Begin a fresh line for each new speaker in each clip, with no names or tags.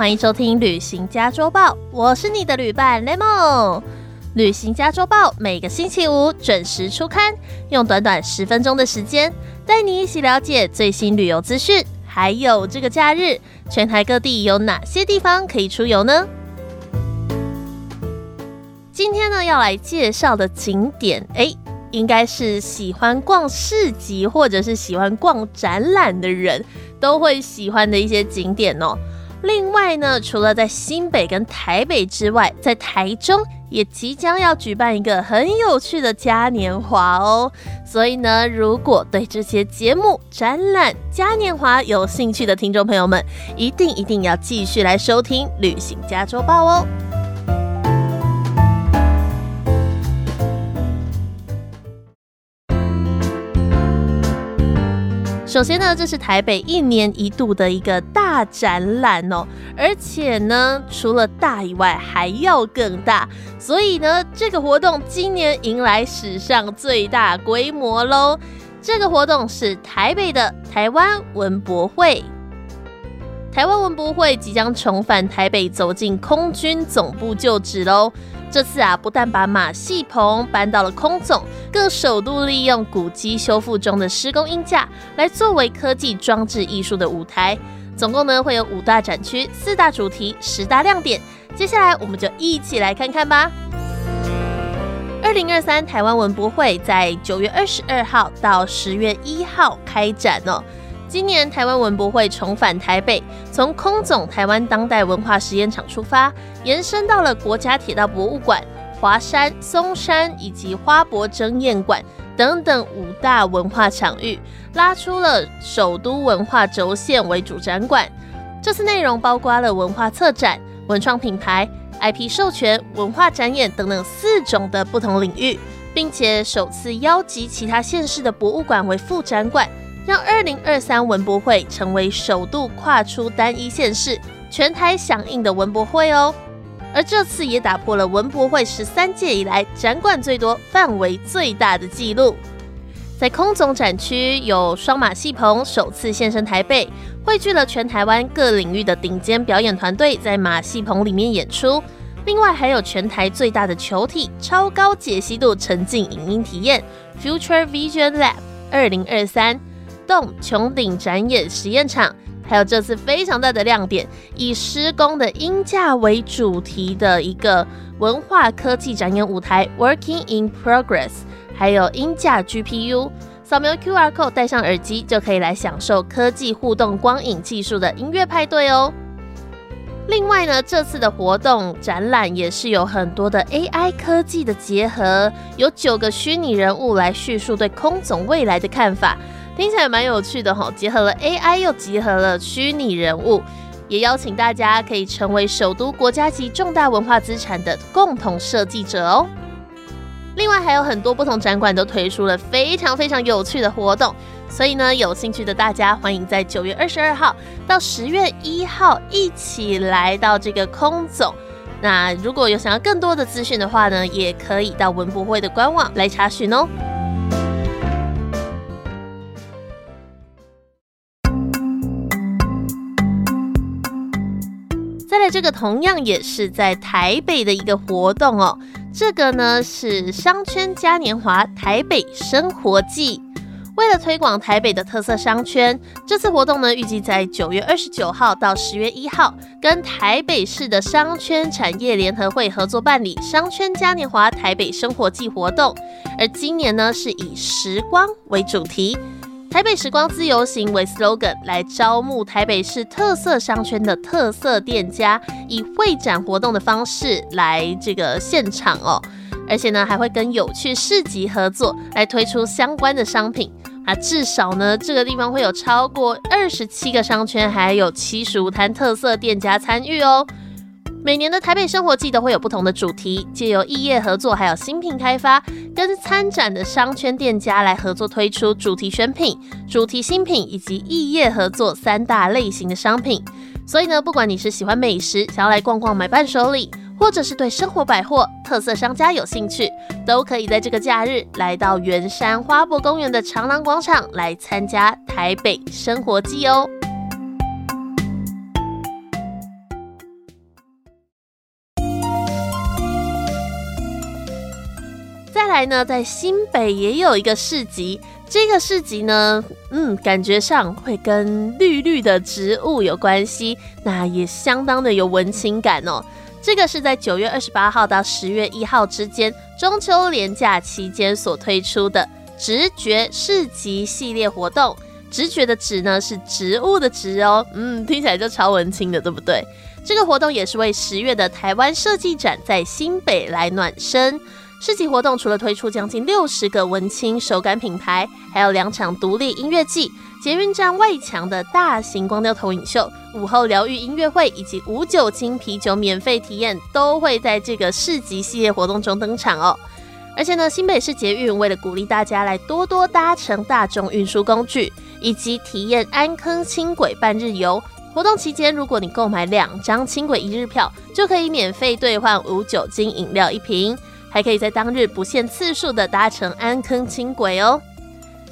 欢迎收听《旅行家周报》，我是你的旅伴 Lemon。《旅行家周报》每个星期五准时出刊，用短短十分钟的时间，带你一起了解最新旅游资讯，还有这个假日全台各地有哪些地方可以出游呢？今天呢，要来介绍的景点，哎，应该是喜欢逛市集或者是喜欢逛展览的人都会喜欢的一些景点哦。另外呢，除了在新北跟台北之外，在台中也即将要举办一个很有趣的嘉年华哦。所以呢，如果对这些节目、展览、嘉年华有兴趣的听众朋友们，一定一定要继续来收听《旅行加州报》哦。首先呢，这是台北一年一度的一个大展览哦，而且呢，除了大以外还要更大，所以呢，这个活动今年迎来史上最大规模喽。这个活动是台北的台湾文博会，台湾文博会即将重返台北，走进空军总部旧址喽。这次啊，不但把马戏棚搬到了空总，更首度利用古迹修复中的施工鹰架来作为科技装置艺术的舞台。总共呢会有五大展区、四大主题、十大亮点。接下来我们就一起来看看吧。二零二三台湾文博会在九月二十二号到十月一号开展哦。今年台湾文博会重返台北，从空总台湾当代文化实验场出发，延伸到了国家铁道博物馆、华山、松山以及花博争艳馆等等五大文化场域，拉出了首都文化轴线为主展馆。这次内容包括了文化策展、文创品牌、IP 授权、文化展演等等四种的不同领域，并且首次邀集其他县市的博物馆为副展馆。让二零二三文博会成为首度跨出单一县市、全台响应的文博会哦。而这次也打破了文博会十三届以来展馆最多、范围最大的纪录。在空总展区有双马戏棚首次现身台北，汇聚了全台湾各领域的顶尖表演团队在马戏棚里面演出。另外还有全台最大的球体超高解析度沉浸影音体验 Future Vision Lab 二零二三。洞穹顶展演实验场，还有这次非常大的亮点，以施工的音架为主题的一个文化科技展演舞台 Working in Progress，还有音架 GPU，扫描 QR code 戴上耳机就可以来享受科技互动光影技术的音乐派对哦。另外呢，这次的活动展览也是有很多的 AI 科技的结合，有九个虚拟人物来叙述对空总未来的看法。听起来蛮有趣的哈，结合了 AI 又结合了虚拟人物，也邀请大家可以成为首都国家级重大文化资产的共同设计者哦。另外还有很多不同展馆都推出了非常非常有趣的活动，所以呢，有兴趣的大家欢迎在九月二十二号到十月一号一起来到这个空总。那如果有想要更多的资讯的话呢，也可以到文博会的官网来查询哦。再来这个同样也是在台北的一个活动哦。这个呢是商圈嘉年华台北生活季，为了推广台北的特色商圈，这次活动呢预计在九月二十九号到十月一号，跟台北市的商圈产业联合会合作办理商圈嘉年华台北生活季活动。而今年呢是以时光为主题。台北时光自由行为 slogan 来招募台北市特色商圈的特色店家，以会展活动的方式来这个现场哦，而且呢还会跟有趣市集合作，来推出相关的商品啊，至少呢这个地方会有超过二十七个商圈，还有七十五摊特色店家参与哦。每年的台北生活季都会有不同的主题，借由异业合作，还有新品开发，跟参展的商圈店家来合作推出主题选品、主题新品以及异业合作三大类型的商品。所以呢，不管你是喜欢美食，想要来逛逛买伴手礼，或者是对生活百货特色商家有兴趣，都可以在这个假日来到圆山花博公园的长廊广场来参加台北生活季哦。来呢，在新北也有一个市集，这个市集呢，嗯，感觉上会跟绿绿的植物有关系，那也相当的有文青感哦。这个是在九月二十八号到十月一号之间，中秋连假期间所推出的直觉市集系列活动。直觉的直呢是植物的植哦，嗯，听起来就超文青的，对不对？这个活动也是为十月的台湾设计展在新北来暖身。市集活动除了推出将近六十个文青手感品牌，还有两场独立音乐季、捷运站外墙的大型光雕投影秀、午后疗愈音乐会以及无酒精啤酒免费体验，都会在这个市集系列活动中登场哦。而且呢，新北市捷运为了鼓励大家来多多搭乘大众运输工具，以及体验安坑轻轨半日游。活动期间，如果你购买两张轻轨一日票，就可以免费兑换无酒精饮料一瓶，还可以在当日不限次数的搭乘安坑轻轨哦。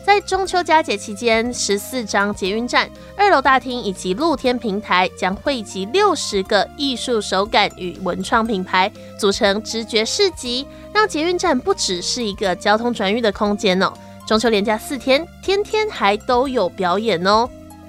在中秋佳节期间，十四张捷运站、二楼大厅以及露天平台将汇集六十个艺术手感与文创品牌，组成直觉市集，让捷运站不只是一个交通转运的空间哦。中秋连假四天，天天还都有表演哦。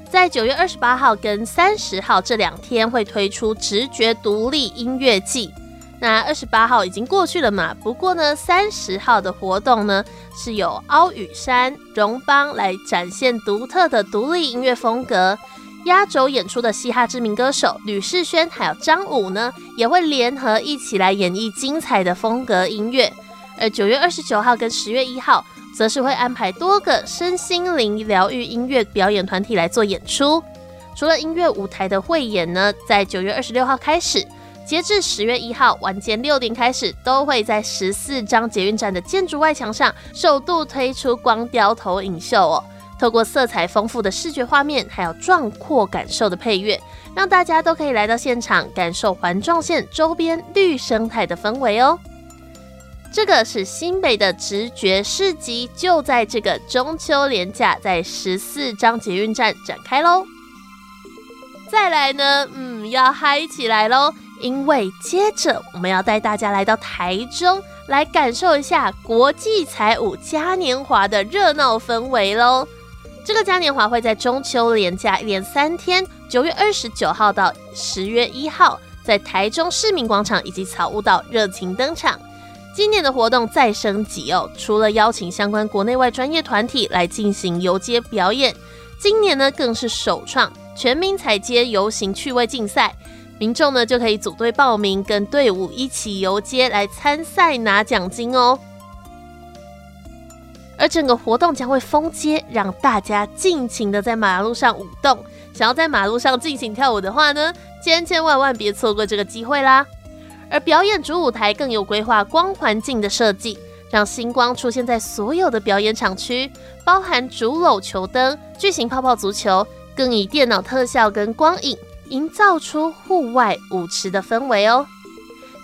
在九月二十八号跟三十号这两天会推出直觉独立音乐季。那二十八号已经过去了嘛？不过呢，三十号的活动呢是有凹羽山、荣邦来展现独特的独立音乐风格。压轴演出的嘻哈知名歌手吕世轩还有张武呢，也会联合一起来演绎精彩的风格音乐。而九月二十九号跟十月一号。则是会安排多个身心灵疗愈音乐表演团体来做演出。除了音乐舞台的汇演呢，在九月二十六号开始，截至十月一号晚间六点开始，都会在十四张捷运站的建筑外墙上首度推出光雕投影秀哦。透过色彩丰富的视觉画面，还有壮阔感受的配乐，让大家都可以来到现场，感受环状线周边绿生态的氛围哦。这个是新北的直觉市集，就在这个中秋连假，在十四张捷运站展开喽。再来呢，嗯，要嗨起来喽！因为接着我们要带大家来到台中，来感受一下国际彩舞嘉年华的热闹氛围喽。这个嘉年华会在中秋连假一连三天，九月二十九号到十月一号，在台中市民广场以及草悟道热情登场。今年的活动再升级哦，除了邀请相关国内外专业团体来进行游街表演，今年呢更是首创全民踩街游行趣味竞赛，民众呢就可以组队报名，跟队伍一起游街来参赛拿奖金哦。而整个活动将会封街，让大家尽情的在马路上舞动。想要在马路上尽情跳舞的话呢，千千万万别错过这个机会啦！而表演主舞台更有规划光环境的设计，让星光出现在所有的表演场区，包含主篓球灯、巨型泡泡足球，更以电脑特效跟光影营造出户外舞池的氛围哦。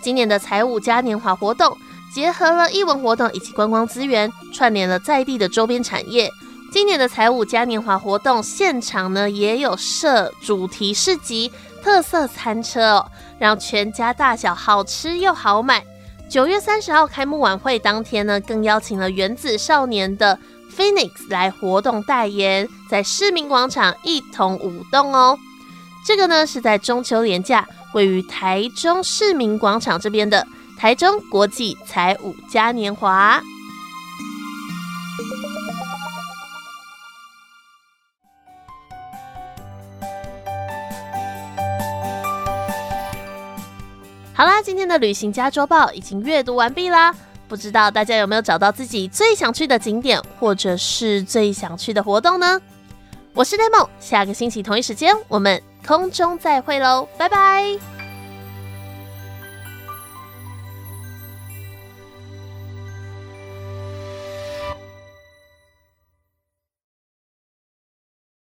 今年的财舞嘉年华活动结合了艺文活动以及观光资源，串联了在地的周边产业。今年的财舞嘉年华活动现场呢，也有设主题市集。特色餐车哦，让全家大小好吃又好买。九月三十号开幕晚会当天呢，更邀请了原子少年的 Phoenix 来活动代言，在市民广场一同舞动哦。这个呢是在中秋连假，位于台中市民广场这边的台中国际彩舞嘉年华。好啦，今天的旅行家周报已经阅读完毕啦。不知道大家有没有找到自己最想去的景点，或者是最想去的活动呢？我是 Demo，下个星期同一时间我们空中再会喽，拜拜。